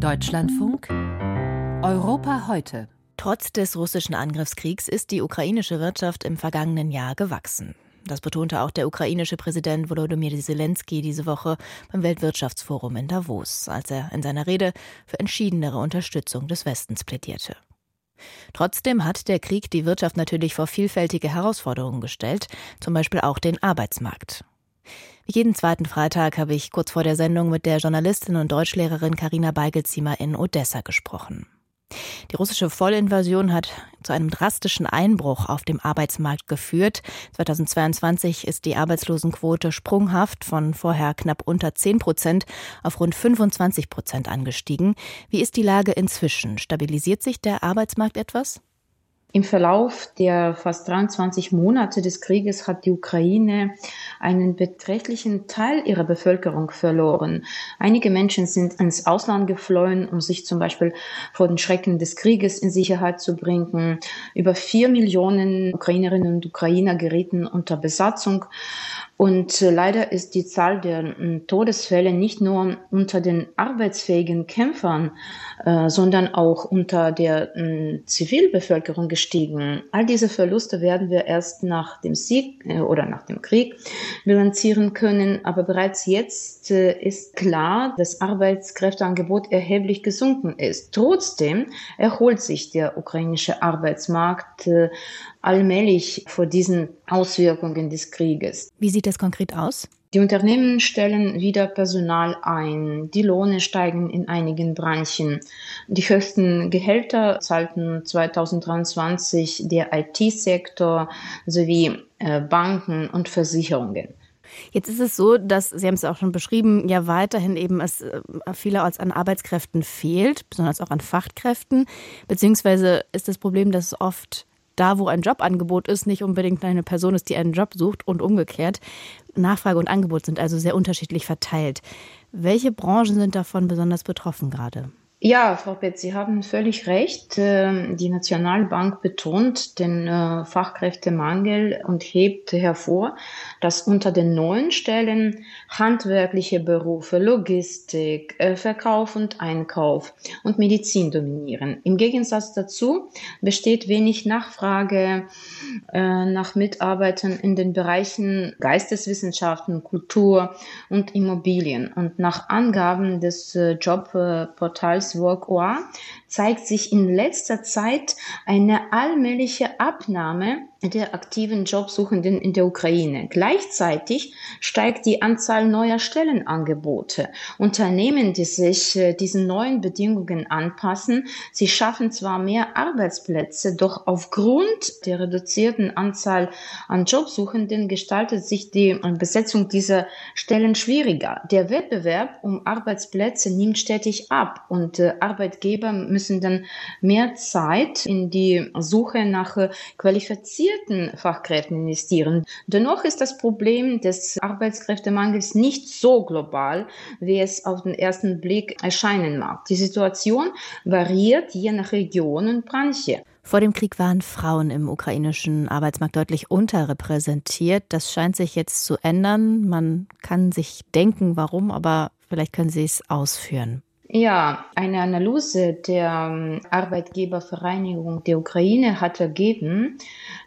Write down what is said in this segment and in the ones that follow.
Deutschlandfunk Europa heute. Trotz des russischen Angriffskriegs ist die ukrainische Wirtschaft im vergangenen Jahr gewachsen. Das betonte auch der ukrainische Präsident Volodymyr Zelensky diese Woche beim Weltwirtschaftsforum in Davos, als er in seiner Rede für entschiedenere Unterstützung des Westens plädierte. Trotzdem hat der Krieg die Wirtschaft natürlich vor vielfältige Herausforderungen gestellt, zum Beispiel auch den Arbeitsmarkt. Jeden zweiten Freitag habe ich kurz vor der Sendung mit der Journalistin und Deutschlehrerin Karina Beigelziemer in Odessa gesprochen. Die russische Vollinvasion hat zu einem drastischen Einbruch auf dem Arbeitsmarkt geführt. 2022 ist die Arbeitslosenquote sprunghaft von vorher knapp unter 10 Prozent auf rund 25 Prozent angestiegen. Wie ist die Lage inzwischen? Stabilisiert sich der Arbeitsmarkt etwas? Im Verlauf der fast 23 Monate des Krieges hat die Ukraine einen beträchtlichen Teil ihrer Bevölkerung verloren. Einige Menschen sind ins Ausland geflohen, um sich zum Beispiel vor den Schrecken des Krieges in Sicherheit zu bringen. Über vier Millionen Ukrainerinnen und Ukrainer gerieten unter Besatzung. Und äh, leider ist die Zahl der äh, Todesfälle nicht nur unter den arbeitsfähigen Kämpfern, äh, sondern auch unter der äh, Zivilbevölkerung gestiegen. All diese Verluste werden wir erst nach dem Sieg äh, oder nach dem Krieg bilanzieren können. Aber bereits jetzt äh, ist klar, dass Arbeitskräfteangebot erheblich gesunken ist. Trotzdem erholt sich der ukrainische Arbeitsmarkt allmählich vor diesen Auswirkungen des Krieges. Wie sieht das konkret aus? Die Unternehmen stellen wieder Personal ein. Die Lohne steigen in einigen Branchen. Die höchsten Gehälter zahlten 2023 der IT-Sektor sowie äh, Banken und Versicherungen. Jetzt ist es so, dass, Sie haben es auch schon beschrieben, ja weiterhin eben es äh, vielerorts an Arbeitskräften fehlt, besonders auch an Fachkräften. Beziehungsweise ist das Problem, dass oft da, wo ein Jobangebot ist, nicht unbedingt eine Person ist, die einen Job sucht und umgekehrt. Nachfrage und Angebot sind also sehr unterschiedlich verteilt. Welche Branchen sind davon besonders betroffen gerade? Ja, Frau Petz, Sie haben völlig recht. Ähm, die Nationalbank betont den äh, Fachkräftemangel und hebt hervor, dass unter den neuen Stellen handwerkliche Berufe, Logistik, äh, Verkauf und Einkauf und Medizin dominieren. Im Gegensatz dazu besteht wenig Nachfrage äh, nach Mitarbeitern in den Bereichen Geisteswissenschaften, Kultur und Immobilien. Und nach Angaben des Jobportals work or zeigt sich in letzter Zeit eine allmähliche Abnahme der aktiven Jobsuchenden in der Ukraine. Gleichzeitig steigt die Anzahl neuer Stellenangebote. Unternehmen, die sich äh, diesen neuen Bedingungen anpassen, sie schaffen zwar mehr Arbeitsplätze, doch aufgrund der reduzierten Anzahl an Jobsuchenden gestaltet sich die Besetzung dieser Stellen schwieriger. Der Wettbewerb um Arbeitsplätze nimmt stetig ab und äh, Arbeitgeber müssen dann mehr Zeit in die Suche nach äh, qualifizierten Fachkräften investieren. Dennoch ist das Problem des Arbeitskräftemangels nicht so global, wie es auf den ersten Blick erscheinen mag. Die Situation variiert je nach Region und Branche. Vor dem Krieg waren Frauen im ukrainischen Arbeitsmarkt deutlich unterrepräsentiert. Das scheint sich jetzt zu ändern. Man kann sich denken, warum, aber vielleicht können Sie es ausführen. Ja, eine Analyse der ähm, Arbeitgebervereinigung der Ukraine hat ergeben,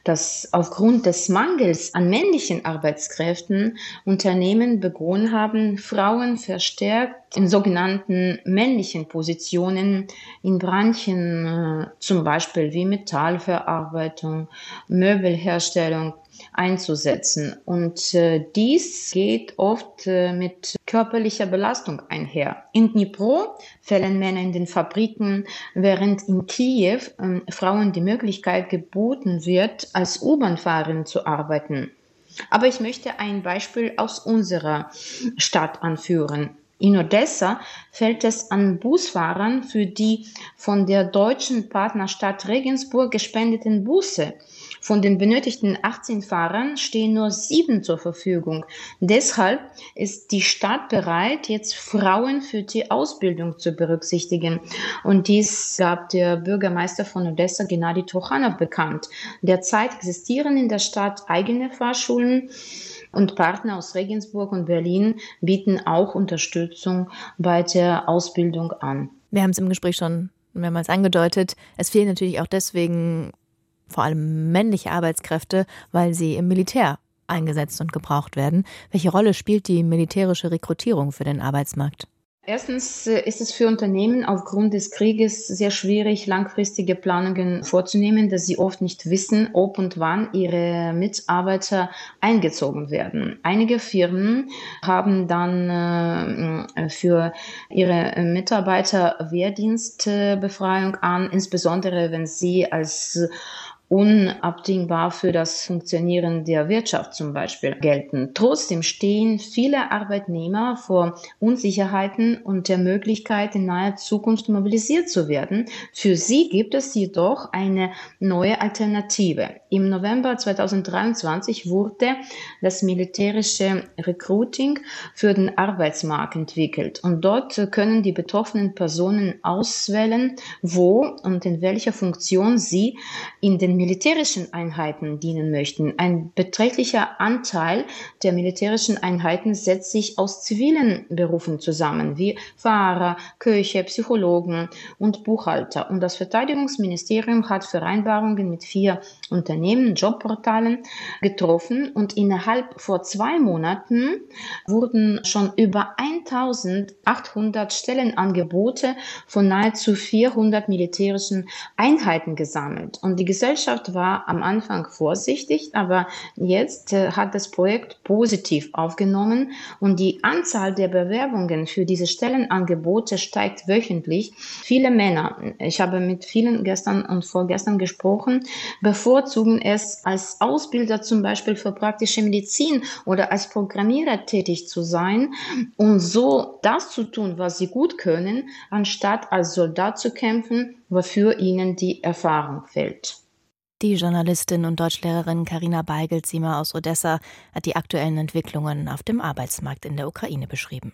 dass aufgrund des Mangels an männlichen Arbeitskräften Unternehmen begonnen haben, Frauen verstärkt in sogenannten männlichen Positionen in Branchen, äh, zum Beispiel wie Metallverarbeitung, Möbelherstellung, einzusetzen. Und äh, dies geht oft äh, mit körperlicher Belastung einher. In Dnipro fällen Männer in den Fabriken, während in Kiew äh, Frauen die Möglichkeit geboten wird, als U-Bahn-Fahrerin zu arbeiten. Aber ich möchte ein Beispiel aus unserer Stadt anführen. In Odessa fällt es an Busfahrern für die von der deutschen Partnerstadt Regensburg gespendeten Busse von den benötigten 18 Fahrern stehen nur sieben zur Verfügung. Deshalb ist die Stadt bereit, jetzt Frauen für die Ausbildung zu berücksichtigen. Und dies gab der Bürgermeister von Odessa, Gennady Trochanov, bekannt. Derzeit existieren in der Stadt eigene Fahrschulen. Und Partner aus Regensburg und Berlin bieten auch Unterstützung bei der Ausbildung an. Wir haben es im Gespräch schon mehrmals angedeutet. Es fehlen natürlich auch deswegen vor allem männliche Arbeitskräfte, weil sie im Militär eingesetzt und gebraucht werden. Welche Rolle spielt die militärische Rekrutierung für den Arbeitsmarkt? Erstens äh, ist es für Unternehmen aufgrund des Krieges sehr schwierig, langfristige Planungen vorzunehmen, dass sie oft nicht wissen, ob und wann ihre Mitarbeiter eingezogen werden. Einige Firmen haben dann äh, für ihre Mitarbeiter Wehrdienstbefreiung an, insbesondere wenn sie als unabdingbar für das Funktionieren der Wirtschaft zum Beispiel gelten. Trotzdem stehen viele Arbeitnehmer vor Unsicherheiten und der Möglichkeit, in naher Zukunft mobilisiert zu werden. Für sie gibt es jedoch eine neue Alternative. Im November 2023 wurde das militärische Recruiting für den Arbeitsmarkt entwickelt und dort können die betroffenen Personen auswählen, wo und in welcher Funktion sie in den militärischen Einheiten dienen möchten. Ein beträchtlicher Anteil der militärischen Einheiten setzt sich aus zivilen Berufen zusammen, wie Fahrer, Köche, Psychologen und Buchhalter. Und das Verteidigungsministerium hat Vereinbarungen mit vier Unternehmen, Jobportalen getroffen und innerhalb vor zwei Monaten wurden schon über 1800 Stellenangebote von nahezu 400 militärischen Einheiten gesammelt. Und die Gesellschaft Gesellschaft war am Anfang vorsichtig, aber jetzt äh, hat das Projekt positiv aufgenommen und die Anzahl der Bewerbungen für diese Stellenangebote steigt wöchentlich. Viele Männer, ich habe mit vielen gestern und vorgestern gesprochen, bevorzugen es als Ausbilder zum Beispiel für praktische Medizin oder als Programmierer tätig zu sein und so das zu tun, was sie gut können, anstatt als Soldat zu kämpfen, wofür ihnen die Erfahrung fehlt. Die Journalistin und Deutschlehrerin Karina Beigelsiemer aus Odessa hat die aktuellen Entwicklungen auf dem Arbeitsmarkt in der Ukraine beschrieben.